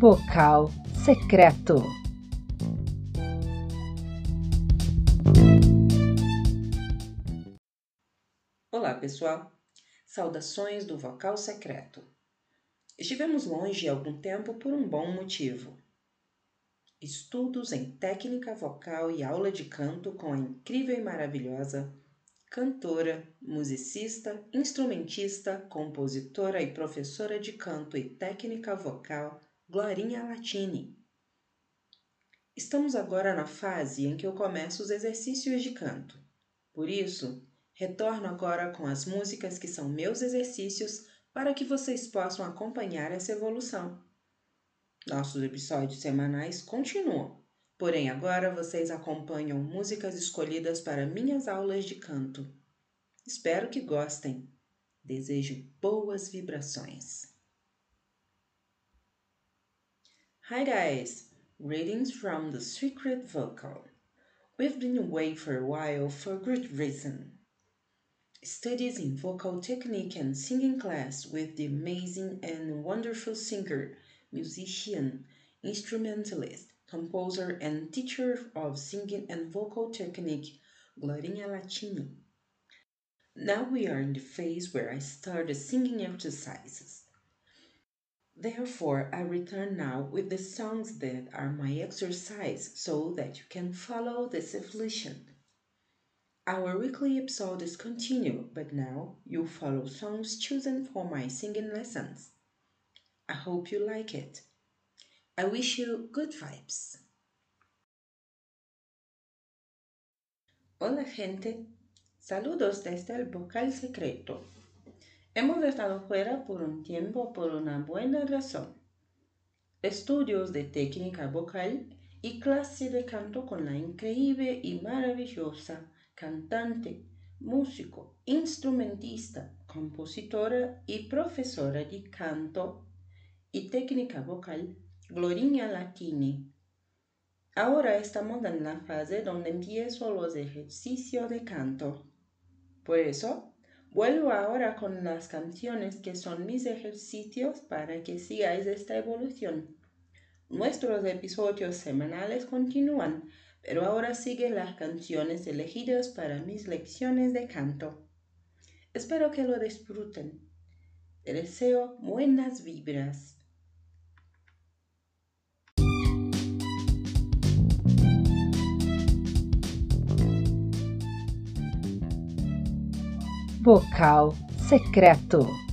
Vocal secreto. Olá, pessoal. Saudações do Vocal Secreto. Estivemos longe algum tempo por um bom motivo. Estudos em técnica vocal e aula de canto com a incrível e maravilhosa cantora, musicista, instrumentista, compositora e professora de canto e técnica vocal Glorinha Latini. Estamos agora na fase em que eu começo os exercícios de canto. Por isso, retorno agora com as músicas que são meus exercícios para que vocês possam acompanhar essa evolução. Nossos episódios semanais continuam, porém agora vocês acompanham músicas escolhidas para minhas aulas de canto. Espero que gostem. Desejo boas vibrações. Hi guys, readings from the Secret Vocal. We've been away for a while for a good reason. Studies in vocal technique and singing class with the amazing and wonderful singer, musician, instrumentalist, composer, and teacher of singing and vocal technique, Glorinha Latini. Now we are in the phase where I start the singing exercises. Therefore, I return now with the songs that are my exercise so that you can follow this evolution. Our weekly episodes continue, but now you follow songs chosen for my singing lessons. I hope you like it. I wish you good vibes. Hola gente, saludos desde el vocal secreto. Hemos estado fuera por un tiempo por una buena razón. Estudios de técnica vocal y clase de canto con la increíble y maravillosa cantante, músico, instrumentista, compositora y profesora de canto y técnica vocal Glorinha Latini. Ahora estamos en la fase donde empiezo los ejercicios de canto. Por eso, Vuelvo ahora con las canciones que son mis ejercicios para que sigáis esta evolución. Nuestros episodios semanales continúan, pero ahora siguen las canciones elegidas para mis lecciones de canto. Espero que lo disfruten. Te deseo buenas vibras. Vocal secreto.